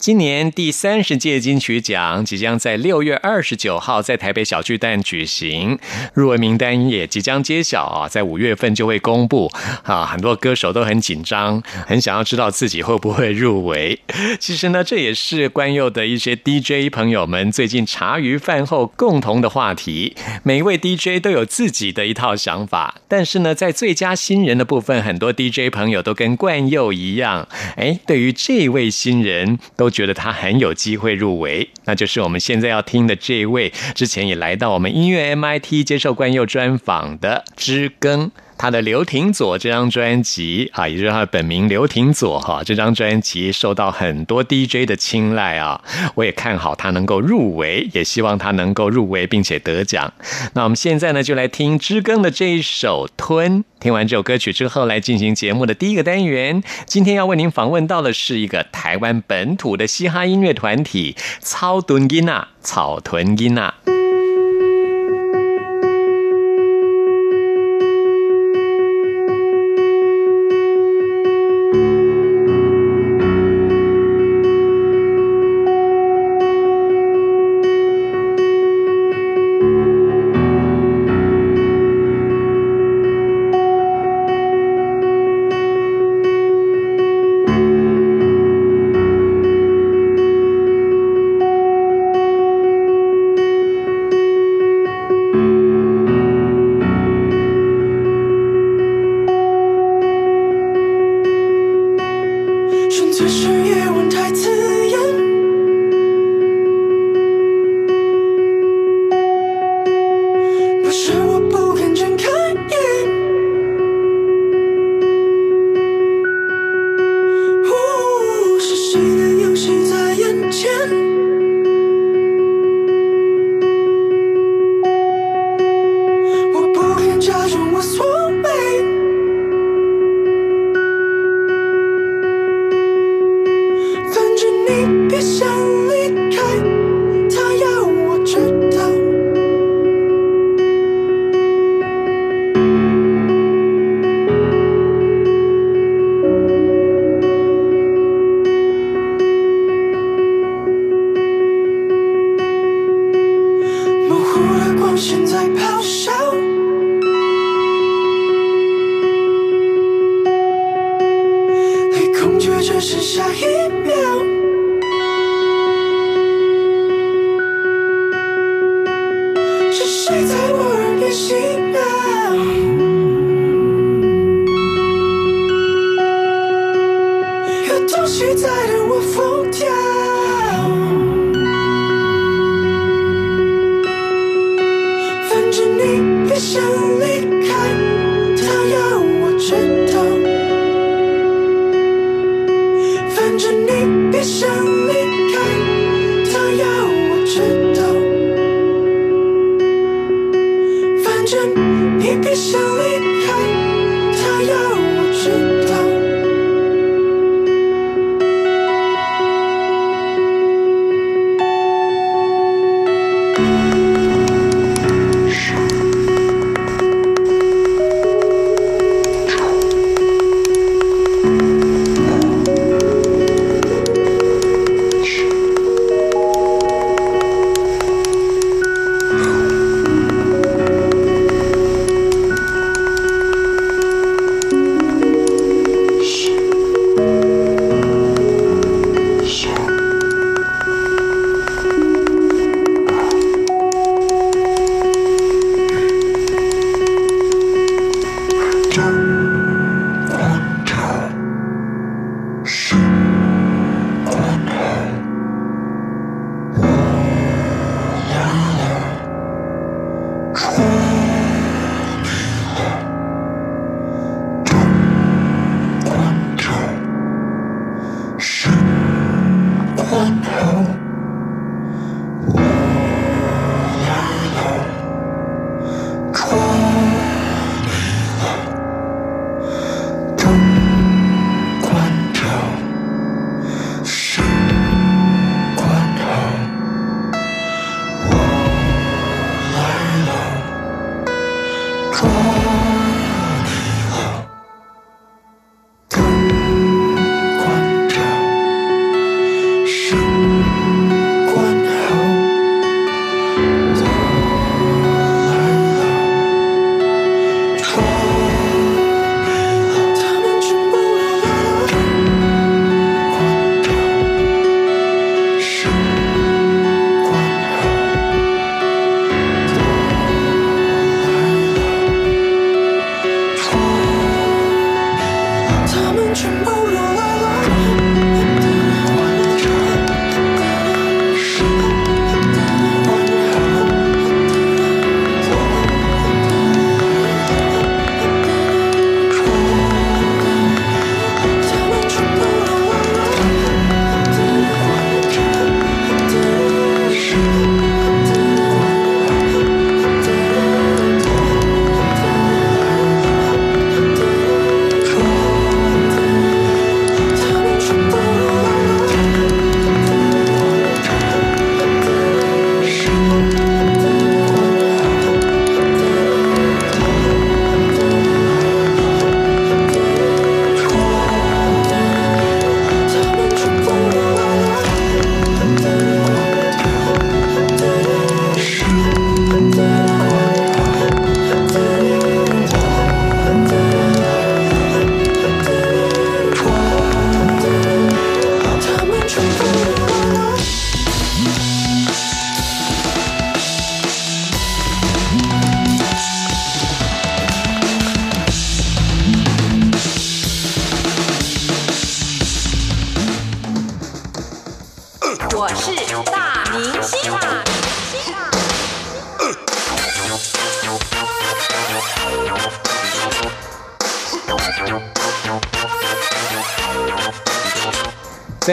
今年第三十届金曲奖即将在六月二十九号在台北小巨蛋举行，入围名单也即将揭晓啊，在五月份就会公布啊。很多歌手都很紧张，很想要知道自己会不会入围。其实呢，这也是冠佑的一些 DJ 朋友们最近茶余饭后共同的话题。每一位 DJ 都有自己的一套想法，但是呢，在最佳新人的部分，很多 DJ 朋友都跟冠佑一样，哎，对于这位新人都。觉得他很有机会入围，那就是我们现在要听的这位，之前也来到我们音乐 MIT 接受冠佑专访的知更。他的刘廷佐这张专辑啊，也就是他的本名刘廷佐哈，这张专辑受到很多 DJ 的青睐啊，我也看好他能够入围，也希望他能够入围并且得奖。那我们现在呢，就来听知更的这一首《吞》。听完这首歌曲之后，来进行节目的第一个单元。今天要为您访问到的是一个台湾本土的嘻哈音乐团体——草屯音娜，草屯音娜。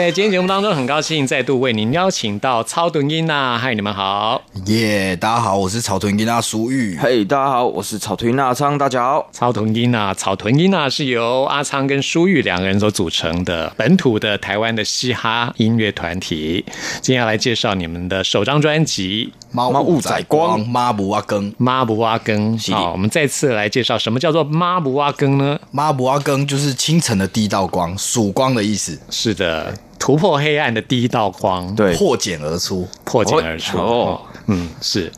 在今天节目当中，很高兴再度为您邀请到超屯英娜，嗨，你们好，耶，大家好，我是草屯英娜苏玉，嘿，大家好，我是草屯英娜昌，大家好，超屯英娜，草屯英娜是由阿昌跟舒玉两个人所组成的本土的台湾的嘻哈音乐团体，今天要来介绍你们的首张专辑《猫雾仔光》，妈不挖根，妈不挖根，好，我们再次来介绍什么叫做妈不挖根呢？妈不挖根就是清晨的第一道光，曙光的意思，是的。突破黑暗的第一道光，对，破茧而出，破茧而出。哦，嗯，是，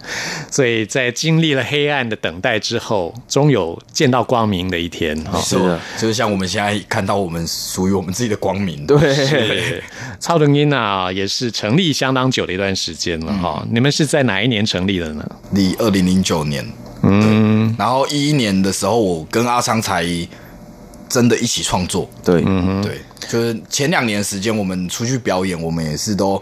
所以在经历了黑暗的等待之后，终有见到光明的一天。是的，就是像我们现在看到我们属于我们自己的光明。对，超能音啊，也是成立相当久的一段时间了哈。你们是在哪一年成立的呢？离二零零九年。嗯，然后一一年的时候，我跟阿昌才真的一起创作。对，嗯哼，对。就是前两年时间，我们出去表演，我们也是都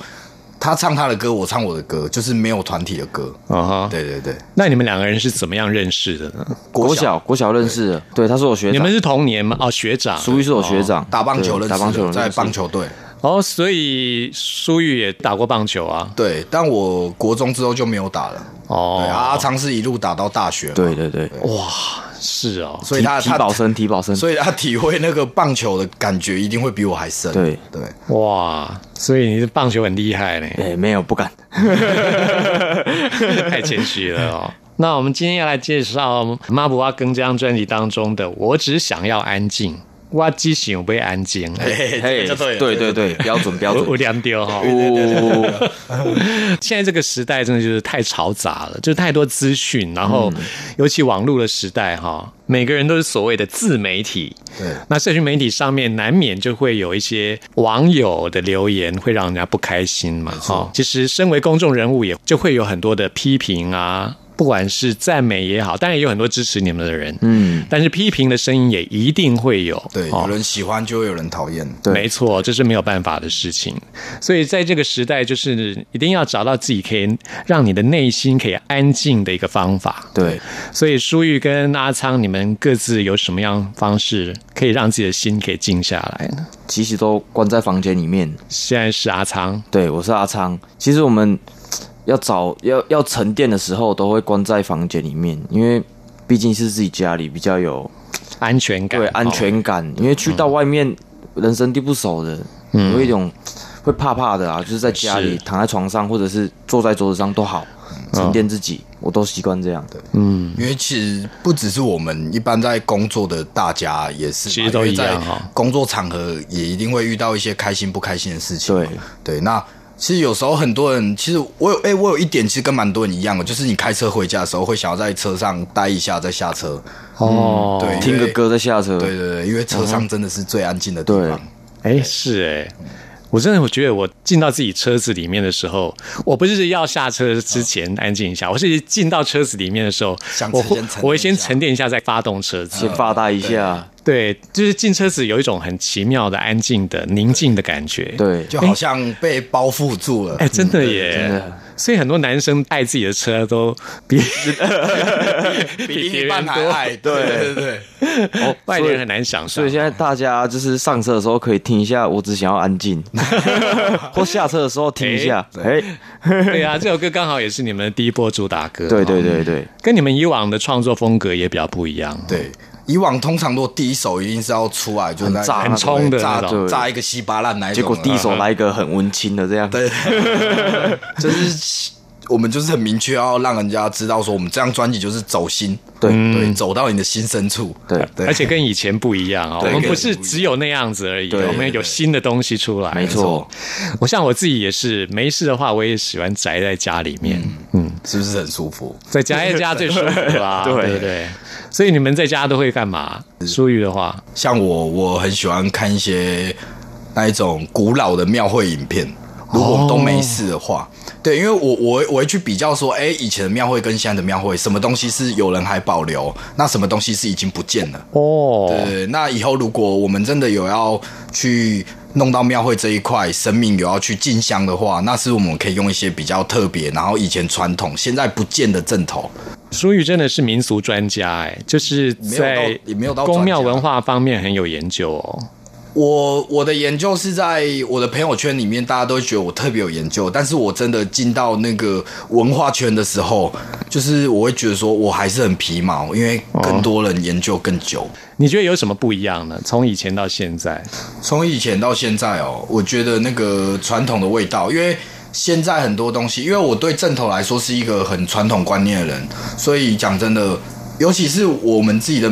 他唱他的歌，我唱我的歌，就是没有团体的歌。啊哈，对对对。那你们两个人是怎么样认识的呢？国小国小认识的，对，他是我学长。你们是同年吗？哦，学长，苏玉是我学长，打棒球认识，打棒球在棒球队。哦，所以苏玉也打过棒球啊？对，但我国中之后就没有打了。哦，阿昌是一路打到大学。对对对，哇。是哦，所以他他保生，体保生，所以他体会那个棒球的感觉一定会比我还深。对对，哇，所以你的棒球很厉害呢？哎，没有，不敢，太谦虚了哦。那我们今天要来介绍《马布阿更》这张专辑当中的《我只想要安静》。挖机型不会安静，嘿，对对对，标准标准，我两丢哈。现在这个时代真的就是太嘈杂了，就是太多资讯，然后尤其网络的时代哈，每个人都是所谓的自媒体。对，那社群媒体上面难免就会有一些网友的留言，会让人家不开心嘛。哈，其实身为公众人物，也就会有很多的批评啊。不管是赞美也好，当然也有很多支持你们的人，嗯，但是批评的声音也一定会有，对，有人喜欢就会有人讨厌，对，没错，这是没有办法的事情。所以在这个时代，就是一定要找到自己可以让你的内心可以安静的一个方法。对，所以舒玉跟阿昌，你们各自有什么样方式可以让自己的心可以静下来呢？其实都关在房间里面。现在是阿昌，对我是阿昌。其实我们。要找要要沉淀的时候，都会关在房间里面，因为毕竟是自己家里，比较有安全感。对安全感，因为去到外面人生地不熟的，有一种会怕怕的啊。就是在家里躺在床上，或者是坐在桌子上都好，沉淀自己，我都习惯这样的。嗯，因为其实不只是我们一般在工作的大家也是，其实都一样哈。工作场合也一定会遇到一些开心不开心的事情。对对，那其实有时候很多人，其实我有哎，我有一点其实跟蛮多人一样的，就是你开车回家的时候会想要在车上待一下再下车。哦，对，听个歌再下车。对对对，因为车上真的是最安静的地方。哎，是哎。我真的我觉得我进到自己车子里面的时候，我不是要下车之前安静一下，我是进到车子里面的时候，我会我会先沉淀一下再发动车子，先发呆一下。对，就是进车子有一种很奇妙的安静的宁静的感觉，对，就好像被包覆住了。哎，真的耶！所以很多男生爱自己的车都比 比别人还爱，对对对。哦，外人很难想象。所以现在大家就是上车的时候可以听一下，我只想要安静；或下车的时候听一下。哎，对啊，这首歌刚好也是你们的第一波主打歌。对对对对，跟你们以往的创作风格也比较不一样。对。以往通常都第一首一定是要出来，就炸很冲的炸炸一个稀巴烂那种。结果第一首来一个很温馨的这样。对，就是我们就是很明确要让人家知道说，我们这张专辑就是走心，对对，走到你的心深处。对对，而且跟以前不一样啊，我们不是只有那样子而已，我们有新的东西出来。没错，我像我自己也是，没事的话我也喜欢宅在家里面，嗯，是不是很舒服？在家在家最舒服 啦，对对对。所以你们在家都会干嘛？淑玉的话，像我，我很喜欢看一些那一种古老的庙会影片。如果都没事的话，对，因为我我我会去比较说，哎，以前的庙会跟现在的庙会，什么东西是有人还保留，那什么东西是已经不见了？哦，对，那以后如果我们真的有要去弄到庙会这一块，生命有要去进香的话，那是我们可以用一些比较特别，然后以前传统现在不见的阵头。淑玉真的是民俗专家哎，就是在也没有到宫庙文化方面很有研究哦。我我的研究是在我的朋友圈里面，大家都觉得我特别有研究，但是我真的进到那个文化圈的时候，就是我会觉得说我还是很皮毛，因为更多人研究更久。你觉得有什么不一样呢？从以前到现在，从以前到现在哦，我觉得那个传统的味道，因为。现在很多东西，因为我对正头来说是一个很传统观念的人，所以讲真的，尤其是我们自己的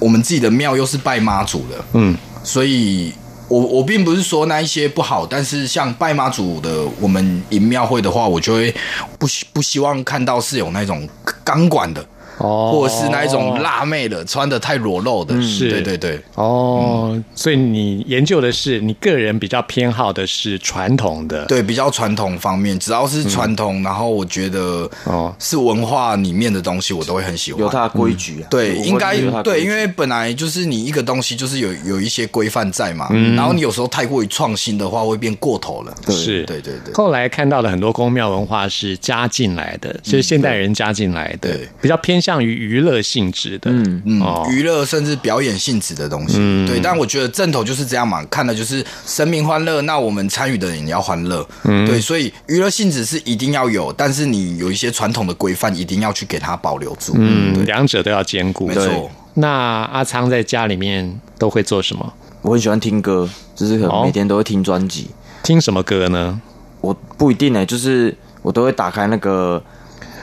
我们自己的庙又是拜妈祖的，嗯，所以我我并不是说那一些不好，但是像拜妈祖的我们迎庙会的话，我就会不不希望看到是有那种钢管的。哦，或者是那一种辣妹的，穿的太裸露的，是，对对对。哦，所以你研究的是你个人比较偏好的是传统的，对，比较传统方面，只要是传统，然后我觉得哦。是文化里面的东西，我都会很喜欢。有它的规矩，对，应该对，因为本来就是你一个东西就是有有一些规范在嘛，然后你有时候太过于创新的话，会变过头了。是，对对对。后来看到的很多宫庙文化是加进来的，就是现代人加进来的，比较偏向。向于娱乐性质的，嗯嗯，娱乐甚至表演性质的东西，对。但我觉得正头就是这样嘛，看的就是生命欢乐，那我们参与的人也要欢乐，对。所以娱乐性质是一定要有，但是你有一些传统的规范，一定要去给它保留住，嗯，两者都要兼顾。没错。那阿昌在家里面都会做什么？我很喜欢听歌，就是可能每天都会听专辑。听什么歌呢？我不一定呢，就是我都会打开那个。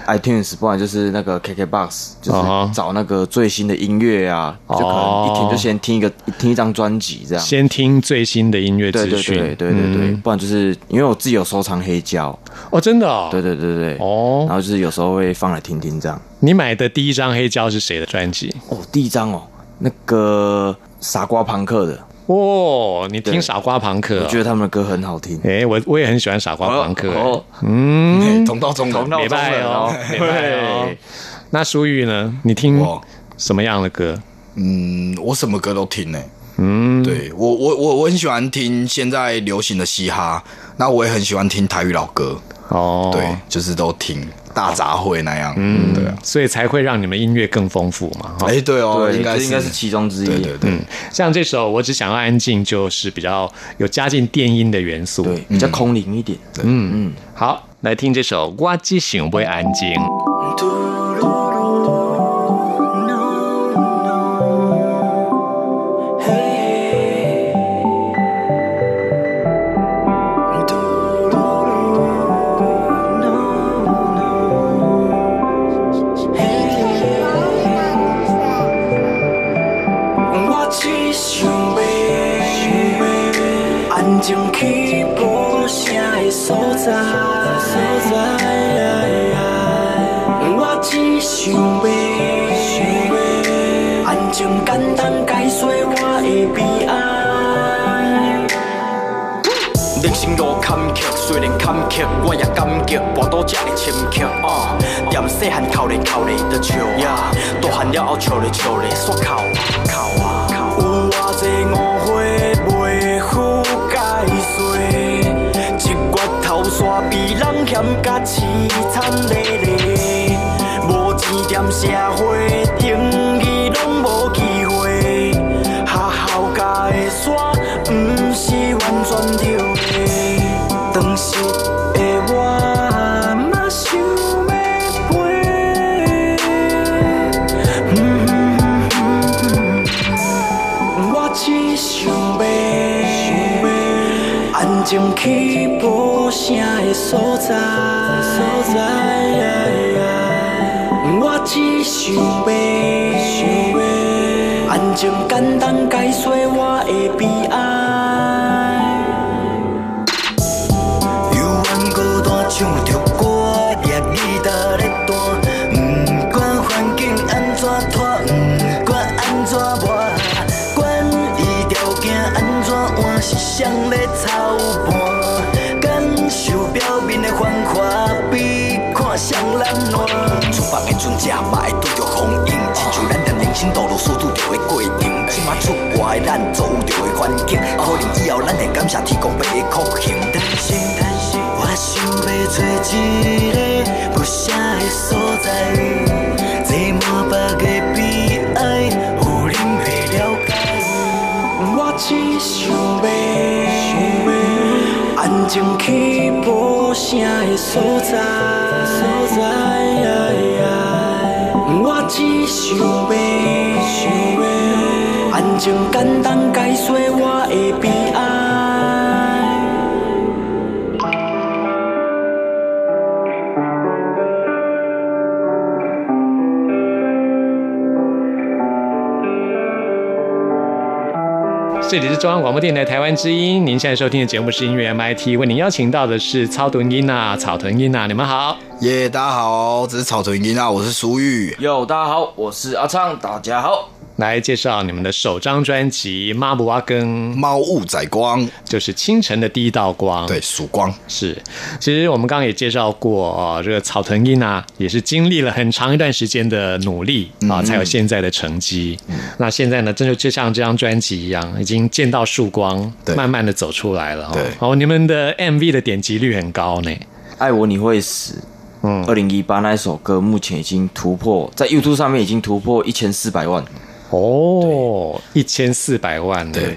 iTunes，不然就是那个 KKBox，就是找那个最新的音乐啊，就可能一听就先听一个听一张专辑这样。先听最新的音乐资讯，对对对对，不然就是因为我自己有收藏黑胶哦，真的哦，对对对对哦，然后就是有时候会放来听听这样。你买的第一张黑胶是谁的专辑？哦，第一张哦，那个傻瓜朋克的。哦，你听傻瓜朋克，我觉得他们的歌很好听。哎，我我也很喜欢傻瓜朋克。哦，嗯，同道中人，明白哦，明白哦。那舒玉呢？你听什么样的歌？嗯，我什么歌都听呢。嗯，对我我我我很喜欢听现在流行的嘻哈，那我也很喜欢听台语老歌。哦，对，就是都听。大杂烩那样，嗯，对啊，所以才会让你们音乐更丰富嘛。哎，对哦，应该应该是。其中之一。对对对，像这首《我只想要安静》，就是比较有加进电音的元素，对，比较空灵一点。嗯。嗯，好，来听这首《我只想要安静》。安静去无声的所在。我只想要，安静简单解说我的悲哀。人生路坎坷，虽然坎坷，我也感激跋倒这个深刻。啊，踮细汉哭咧哭咧就笑，大汉了后笑咧笑咧煞哭哭社会，等于拢无机会，学校教的煞，不是完全对的，当时的我嘛想要飞。我只想要安静去无声的所在。想要安静简单解说我咱遭遇着的环境，可能以后咱会感谢天公伯的酷刑。但是，但是，我想要找一个不声的所在，坐满北的悲哀，有人会了解。我只想要安静去无声的所在。我只想要安静简单解说我的悲哀。这里是中央广播电台台湾之音，您现在收听的节目是音乐 MIT，为您邀请到的是草屯音呐、草屯音呐，你们好。耶大家好，这是草屯音啊，我是苏玉。哟，大家好，我是阿昌，大家好。来介绍你们的首张专辑《妈不哇更》，猫雾仔光，就是清晨的第一道光。对，曙光是。其实我们刚刚也介绍过啊、这个草屯音啊，也是经历了很长一段时间的努力啊，才有现在的成绩。那现在呢，真的就像这张专辑一样，已经见到曙光，慢慢的走出来了、哦。对哦，你们的 MV 的点击率很高呢。爱我你会死。嗯，二零一八那一首歌目前已经突破，在 YouTube 上面已经突破一千四百万。哦，一千四百万呢。对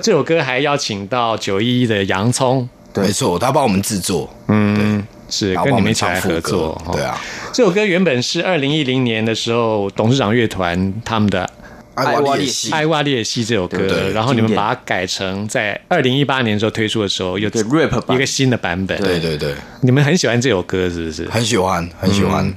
这首歌还邀请到九一一的洋葱，没错，他帮我们制作，嗯，是跟你们一起来合作。哦。对啊，这首歌原本是二零一零年的时候，董事长乐团他们的爱瓦列西《爱瓦列西》这首歌，然后你们把它改成在二零一八年的时候推出的时候，又 rap 一个新的版本。对对对，你们很喜欢这首歌是不是？很喜欢，很喜欢。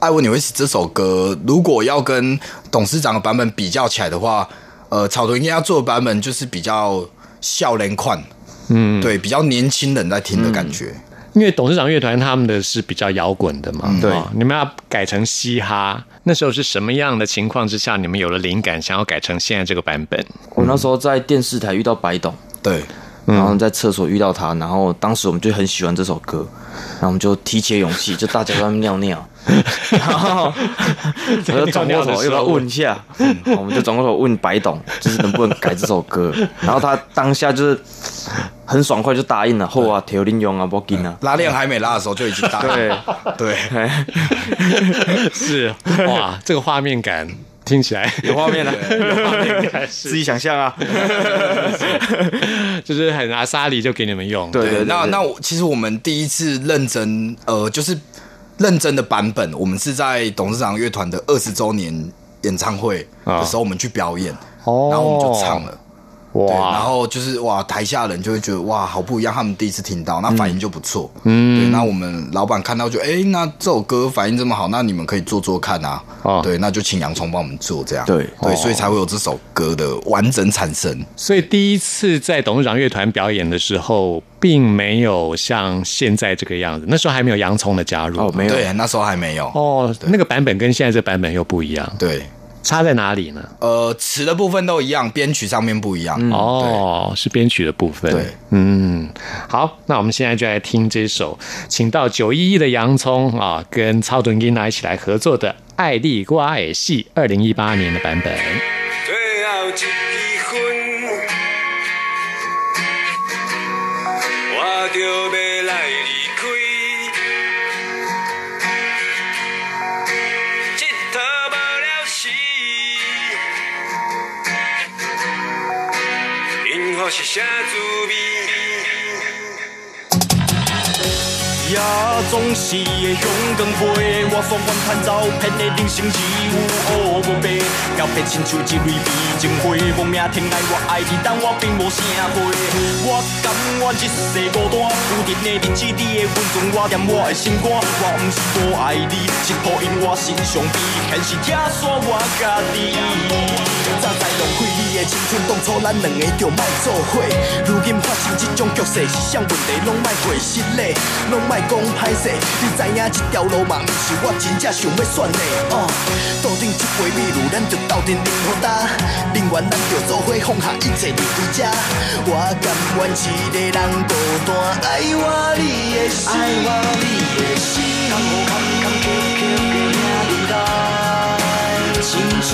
爱我你会死这首歌，如果要跟董事长的版本比较起来的话，呃，草屯应该要做的版本就是比较笑脸款，嗯，对，比较年轻人在听的感觉。因为董事长乐团他们的是比较摇滚的嘛，嗯对。哦你们要改成嘻哈，那时候是什么样的情况之下，你们有了灵感，想要改成现在这个版本？我那时候在电视台遇到白董，对，然后在厕所遇到他，然后当时我们就很喜欢这首歌，然后我们就提起勇气，就大家都在那边尿尿，然后 我就转过头又要问一下，嗯。我们就转过头问白董，就是能不能改这首歌，然后他当下就是很爽快就答应了，后啊，铁林用啊，不紧啊，拉链还没拉的时候就已经答应了。对，是。哇，这个画面感听起来有画面了，有画面感，自己想象啊，就是很阿沙里就给你们用，对对对，对那那我其实我们第一次认真，呃，就是认真的版本，我们是在董事长乐团的二十周年演唱会的时候，我们去表演，哦然后我们就唱了。哇，然后就是哇，台下人就会觉得哇，好不一样，他们第一次听到，那反应就不错。嗯，对，那我们老板看到就哎，那这首歌反应这么好，那你们可以做做看啊。哦，对，那就请洋葱帮我们做这样。对对，所以才会有这首歌的完整产生。所以第一次在董事长乐团表演的时候，并没有像现在这个样子，那时候还没有洋葱的加入。哦，没有，对，那时候还没有。哦，那个版本跟现在这版本又不一样。对。差在哪里呢？呃，词的部分都一样，编曲上面不一样。哦，是编曲的部分。对，嗯，好，那我们现在就来听这首，请到九一一的洋葱啊，跟超短金娜一起来合作的《爱丽瓜尔戏》二零一八年的版本。总是会向光飞，我所愿叹走遍的人生只有乌无白，交白亲像一蕊美情花，无命疼爱我爱你，但我并无啥花。我甘愿一世孤单，有阵的日子你会温存我，念我的心肝。我毋是无爱你，是抱因我心上悲，现实拆散我家己。早知浪费你的青春，当初咱两个就莫做伙。如今发生这种局势，是啥问题拢莫过失礼，拢莫。讲歹势，你知影这条路嘛，毋是我真正想要选的。哦，注定这回迷路，咱就斗阵忍好打，宁愿咱就做伙放下一切离开这。我甘愿一个人孤单，爱我你的心，爱我你的心。坎坷坎坎坷坷的兄弟来，青春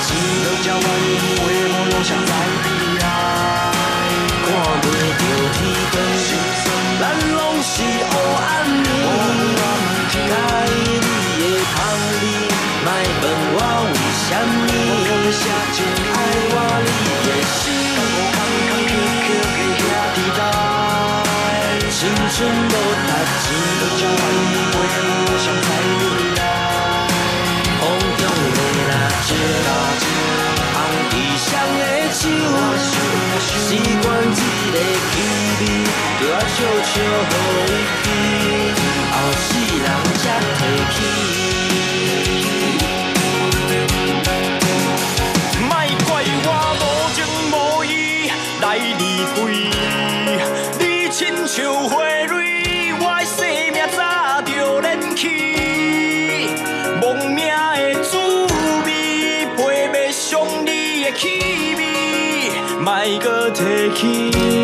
无达志，都叫我因为梦想在 key.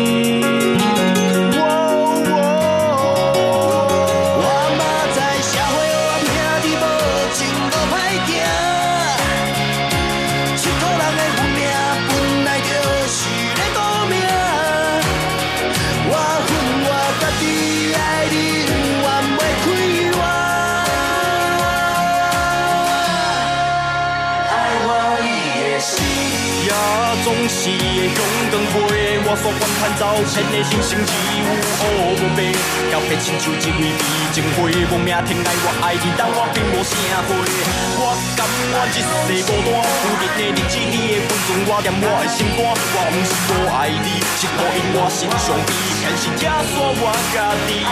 我所观看照片的星星只有乌无白，交配亲像一蕊美情花，亡命天爱我爱你，但我并无啥花。我甘愿一世孤单，有日的日子你的温存我，念我的心肝。我不是无爱你，是抱因我心上悲，现实拆散我家己。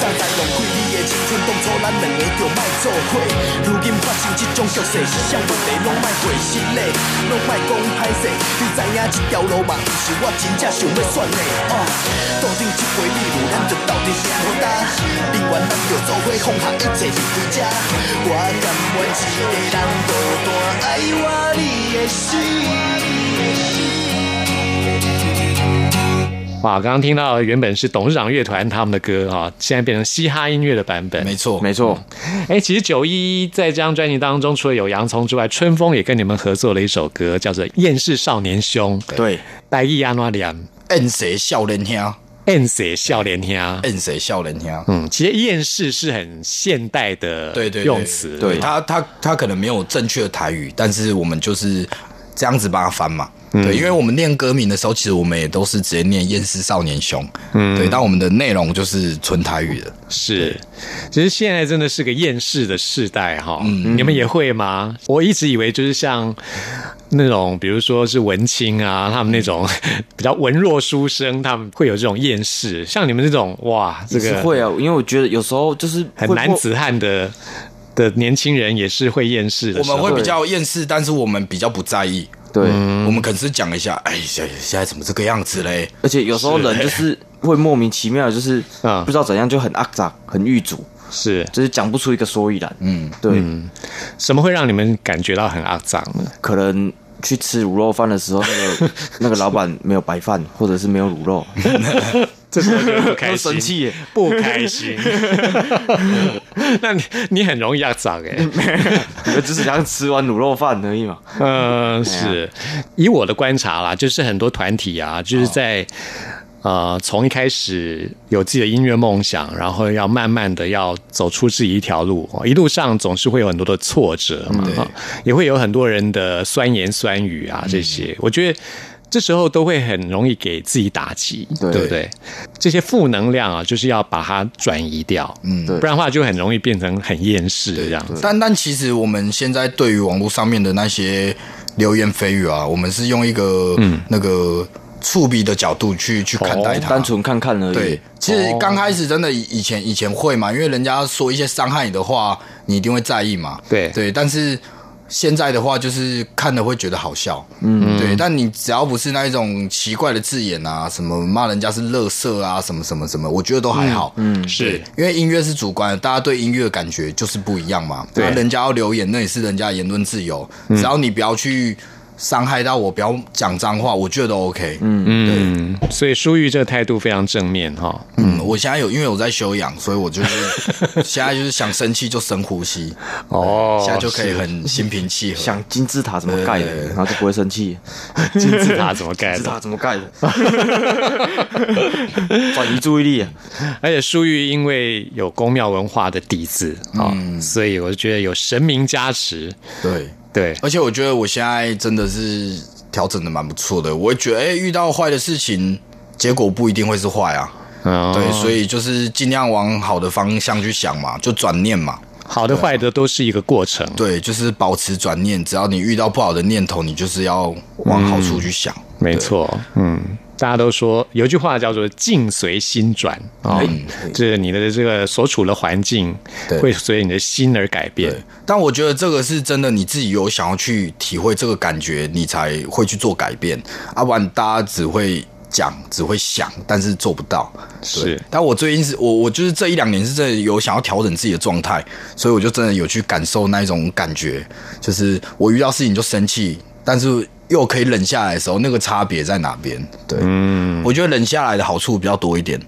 早知浪费你的青春，当初咱两个就莫做伙。如今发生这种局势，是啥问题拢莫过失礼，拢莫讲歹势。你知影这条路嘛，不是。我真正想要选的，哦，注定这回迷路，咱就斗阵拼好打，宁愿咱就做伙放下一切离开这。我甘愿一个人孤单，爱我你的心。哇，刚刚听到原本是董事长乐团他们的歌哈，现在变成嘻哈音乐的版本。没错，没错。哎，其实九一在这张专辑当中，除了有洋葱之外，春风也跟你们合作了一首歌，叫做《厌世少年兄》。对。大意安怎念？厌世少年兄，厌世少年兄，厌世少年兄。嗯，其实厌世是很现代的用词，对他他他可能没有正确的台语，但是我们就是这样子帮他翻嘛。对，因为我们念歌名的时候，其实我们也都是直接念厌世少年雄。嗯，对，但我们的内容就是纯台语的。是，其实现在真的是个厌世的世代哈。嗯，你们也会吗？我一直以为就是像。那种，比如说是文青啊，他们那种比较文弱书生，他们会有这种厌世。像你们这种，哇，这个会啊，因为我觉得有时候就是很男子汉的的年轻人也是会厌世的。我们会比较厌世，但是我们比较不在意。对，我们可能是讲一下，哎，现现在怎么这个样子嘞？而且有时候人就是会莫名其妙，就是不知道怎样就很肮脏、很狱卒，是，就是讲不出一个所以然。嗯，对。什么会让你们感觉到很肮脏呢？可能去吃卤肉饭的时候，那个 那个老板没有白饭，或者是没有卤肉。这时候就不开心，生气，不开心。那你你很容易要长哎，你们只是想吃完卤肉饭而已嘛。嗯，是以我的观察啦，就是很多团体啊，就是在呃从一开始有自己的音乐梦想，然后要慢慢的要走出自己一条路，一路上总是会有很多的挫折嘛，也会有很多人的酸言酸语啊，这些我觉得。这时候都会很容易给自己打击，对不对？这些负能量啊，就是要把它转移掉，嗯，对，不然的话就很容易变成很厌世这样子。但但其实我们现在对于网络上面的那些流言蜚语啊，我们是用一个嗯那个触笔的角度去去看待它，单纯看看而已。对，其实刚开始真的以前以前会嘛，因为人家说一些伤害你的话，你一定会在意嘛。对对，但是。现在的话，就是看了会觉得好笑，嗯，对。但你只要不是那一种奇怪的字眼啊，什么骂人家是乐色啊，什么什么什么，我觉得都还好。嗯，是因为音乐是主观的，大家对音乐的感觉就是不一样嘛。对，人家要留言，那也是人家言论自由，只要你不要去。伤害到我，不要讲脏话，我觉得都 OK。嗯嗯，对，所以舒玉这个态度非常正面哈。嗯，我现在有，因为我在休养，所以我就是 现在就是想生气就深呼吸。哦，现在就可以很心平气和。想金字塔怎么盖的，然后就不会生气。金字塔怎么盖的？金字塔怎么盖的？转移注意力。而且舒玉因为有宫庙文化的底子啊，所以我就觉得有神明加持。对。对，而且我觉得我现在真的是调整的蛮不错的。我会觉得，哎，遇到坏的事情，结果不一定会是坏啊。对，所以就是尽量往好的方向去想嘛，就转念嘛。好的、坏的都是一个过程。对，就是保持转念。只要你遇到不好的念头，你就是要往好处去想。没错，嗯。大家都说有句话叫做“境随心转”啊，这你的这个所处的环境会随你的心而改变。但我觉得这个是真的，你自己有想要去体会这个感觉，你才会去做改变。要不然大家只会讲，只会想，但是做不到。是，但我最近是我我就是这一两年是真的有想要调整自己的状态，所以我就真的有去感受那一种感觉，就是我遇到事情就生气，但是。又可以冷下来的时候，那个差别在哪边？对，嗯，我觉得冷下来的好处比较多一点。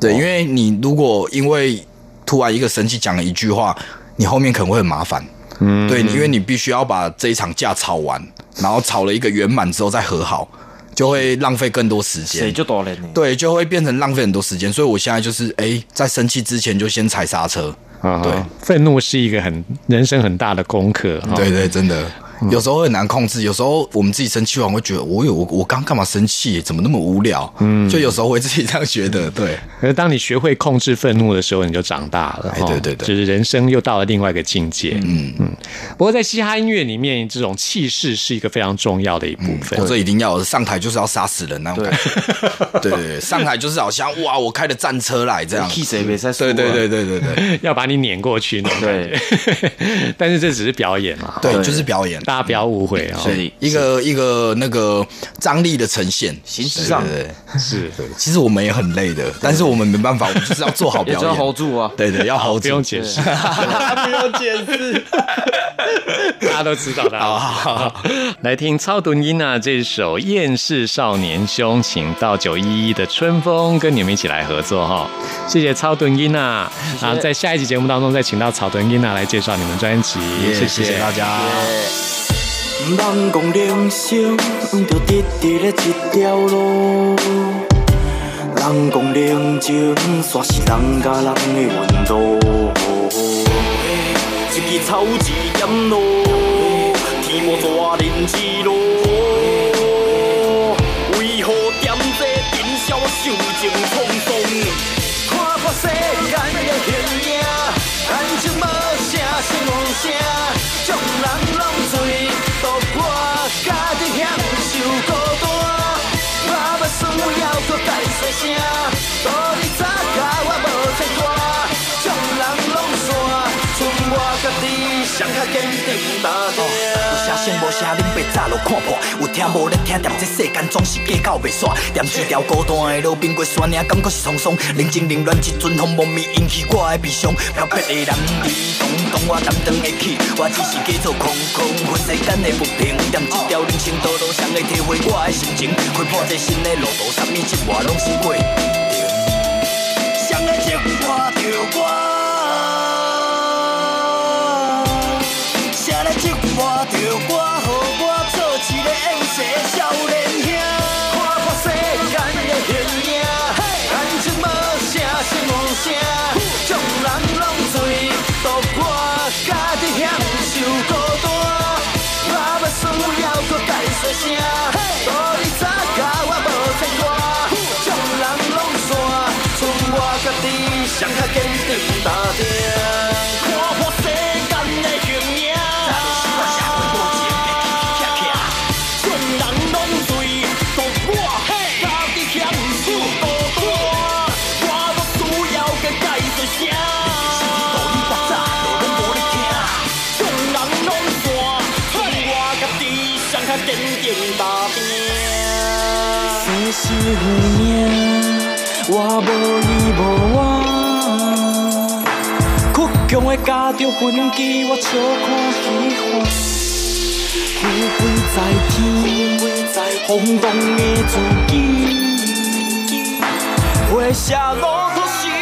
对，因为你如果因为突然一个生气讲了一句话，你后面可能会很麻烦。嗯，对，因为你必须要把这一场架吵完，然后吵了一个圆满之后再和好，就会浪费更多时间。就多了对，就会变成浪费很多时间。所以我现在就是，哎，在生气之前就先踩刹车。啊，对，愤怒是一个很人生很大的功课。对对，真的。有时候很难控制，有时候我们自己生气完会觉得，我有我我刚干嘛生气？怎么那么无聊？嗯，就有时候会自己这样觉得。对，可是当你学会控制愤怒的时候，你就长大了。对对对，就是人生又到了另外一个境界。嗯嗯。不过在嘻哈音乐里面，这种气势是一个非常重要的一部分。我这一定要上台就是要杀死人那种感觉。对 对对，上台就是好像哇，我开的战车来这样。气谁没在对对对对对对，要把你撵过去那种。对。但是这只是表演嘛？对，就是表演，大家不要误会。是一个一个那个张力的呈现，形式上对是对。其实我们也很累的，但是我们没办法，我们就是要做好表演，hold 住啊！对对，要 hold 住，不用解释，不用解释，大家都知道的。好，来听超短音娜，这首《厌世少年兄》，请到九一一的春风跟你们一起来合作哈。谢谢超短音啊！啊，在下一集节目当中再请到草屯音娜来介绍你们专辑，谢谢大家。人讲人生，就直直咧一条路。人讲人情，煞是人甲人的温度。一支草，一点露，天无大人之路。为何点这灯消受情匆看破，有听无咧听，踮这世间总是计较袂煞。踮一条孤单的路边过山岭，感觉是沧桑。冷静凌乱，一阵风莫名引起我的悲伤。漂泊的人儿，当当我担当会起，我只是假做空空，分世间的不平。踮一条人生道路上，会体会我的心情，开破这新的路途，啥物一外拢是过。谁来接我着我？谁来接我着我？予我做一个厌世的我无依无我。倔强的家着分岐，我笑看虚幻。富贵在天，风动的自己。回社路途是我就是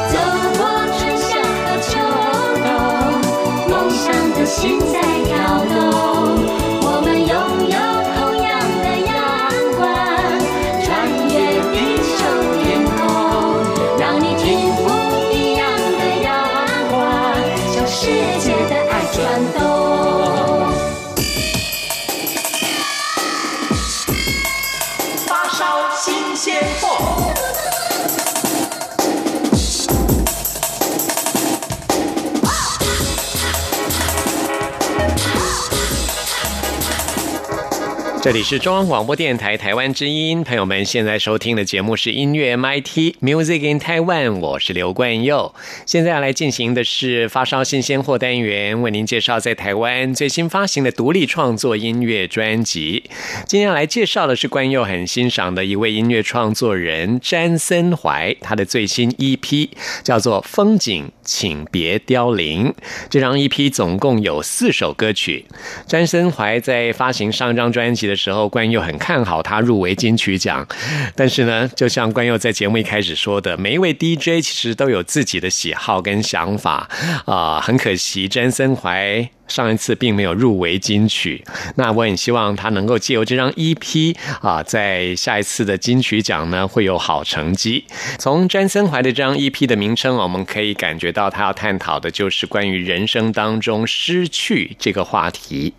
这里是中央广播电台台湾之音，朋友们现在收听的节目是音乐 MIT Music in Taiwan，我是刘冠佑。现在要来进行的是发烧新鲜货单元，为您介绍在台湾最新发行的独立创作音乐专辑。今天要来介绍的是冠佑很欣赏的一位音乐创作人詹森怀，他的最新 EP 叫做《风景，请别凋零》。这张 EP 总共有四首歌曲。詹森怀在发行上张专辑的时候，关佑很看好他入围金曲奖。但是呢，就像关佑在节目一开始说的，每一位 DJ 其实都有自己的喜好跟想法啊、很可惜，詹森怀。上一次并没有入围金曲，那我很希望他能够借由这张 EP 啊，在下一次的金曲奖呢会有好成绩。从詹森怀的这张 EP 的名称，我们可以感觉到他要探讨的就是关于人生当中失去这个话题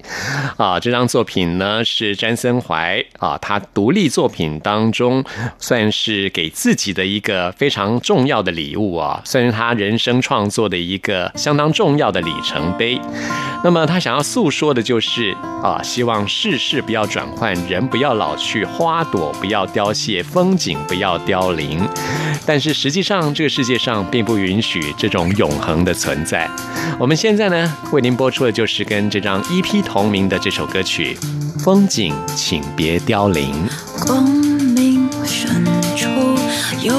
啊。这张作品呢是詹森怀啊，他独立作品当中算是给自己的一个非常重要的礼物啊，算是他人生创作的一个相当重要的里程碑。那么他想要诉说的就是啊，希望世事不要转换，人不要老去，花朵不要凋谢，风景不要凋零。但是实际上，这个世界上并不允许这种永恒的存在。我们现在呢，为您播出的就是跟这张 EP 同名的这首歌曲《风景，请别凋零》。光明深处有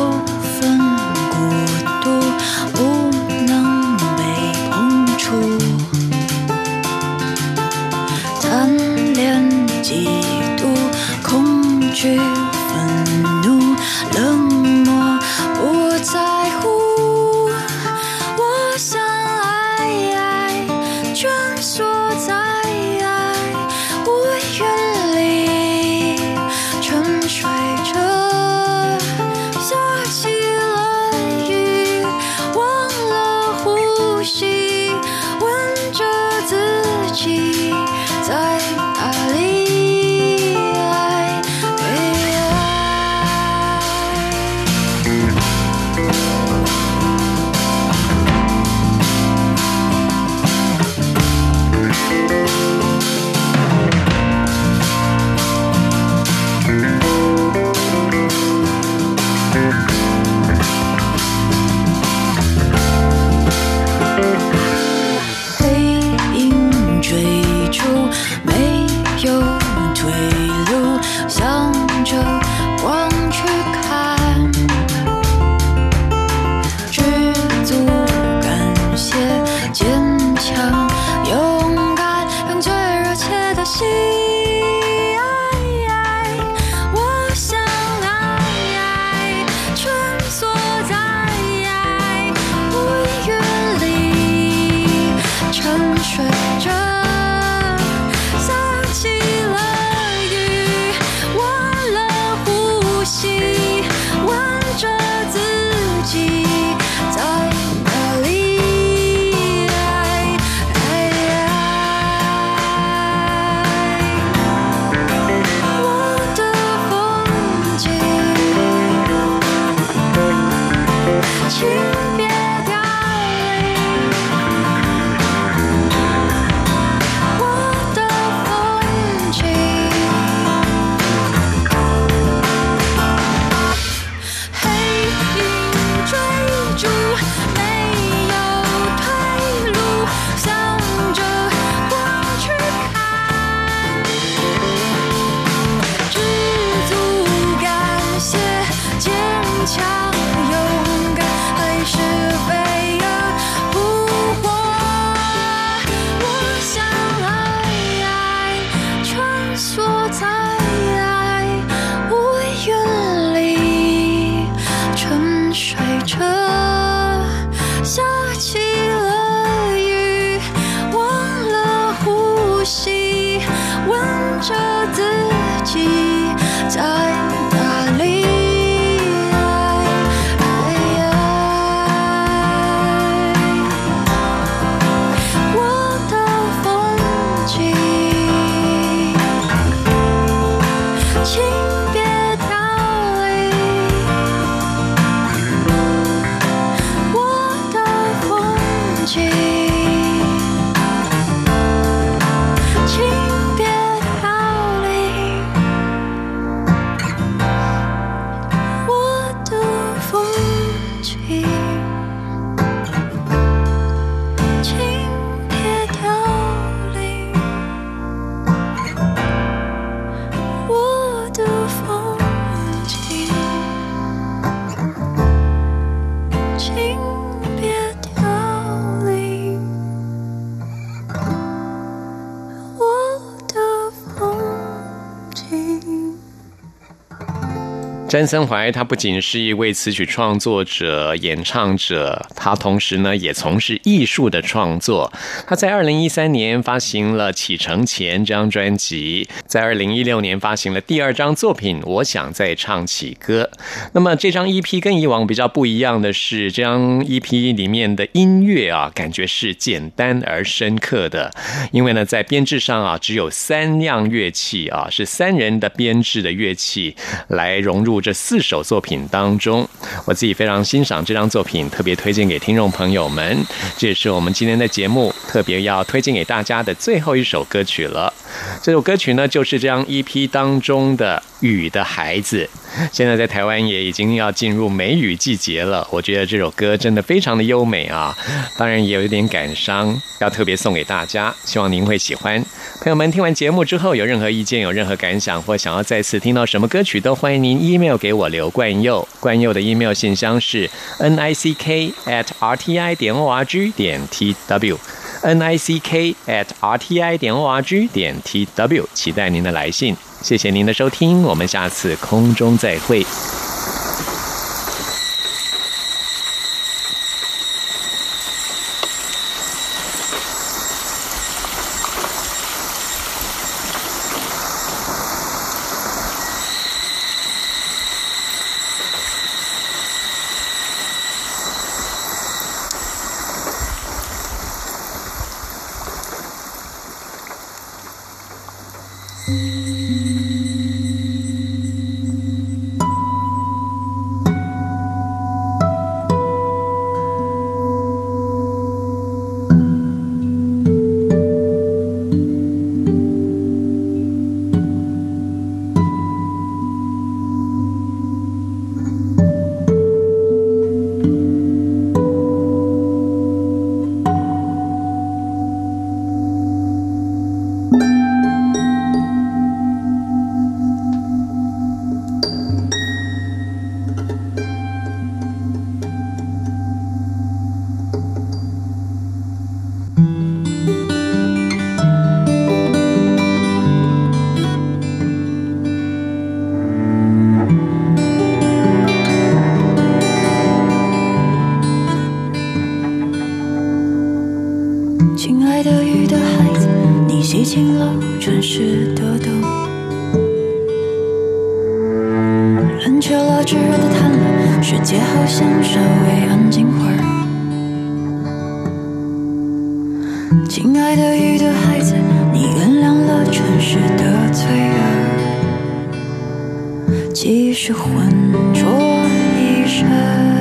强詹森怀他不仅是一位词曲创作者、演唱者，他同时呢也从事艺术的创作。他在二零一三年发行了《启程前》这张专辑，在二零一六年发行了第二张作品《我想再唱起歌》。那么这张 EP 跟以往比较不一样的是，这张 EP 里面的音乐啊，感觉是简单而深刻的，因为呢在编制上啊只有三样乐器啊，是三人的编制的乐器来融入这四首作品当中。我自己非常欣赏这张作品，特别推荐给听众朋友们。这也是我们今天的节目特别要推荐给大家的最后一首歌曲了。这首歌曲呢，就是这张 EP 当中的《雨的孩子》。现在在台湾也已经要进入梅雨季节了，我觉得这首歌真的非常的优美啊，当然也有一点感伤，要特别送给大家，希望您会喜欢。朋友们听完节目之后，有任何意见、有任何感想，或想要再次听到什么歌曲，都欢迎您 email 给我留冠佑。冠佑的 email 信箱是 n i c k at r t i 点 o r g 点 t w。n i c k at r t i 点 o r g 点 t w，期待您的来信。谢谢您的收听，我们下次空中再会。炙热的贪婪，世界好像稍微安静会儿。亲爱的一的孩子，你原谅了城市的罪恶，即使浑浊一身。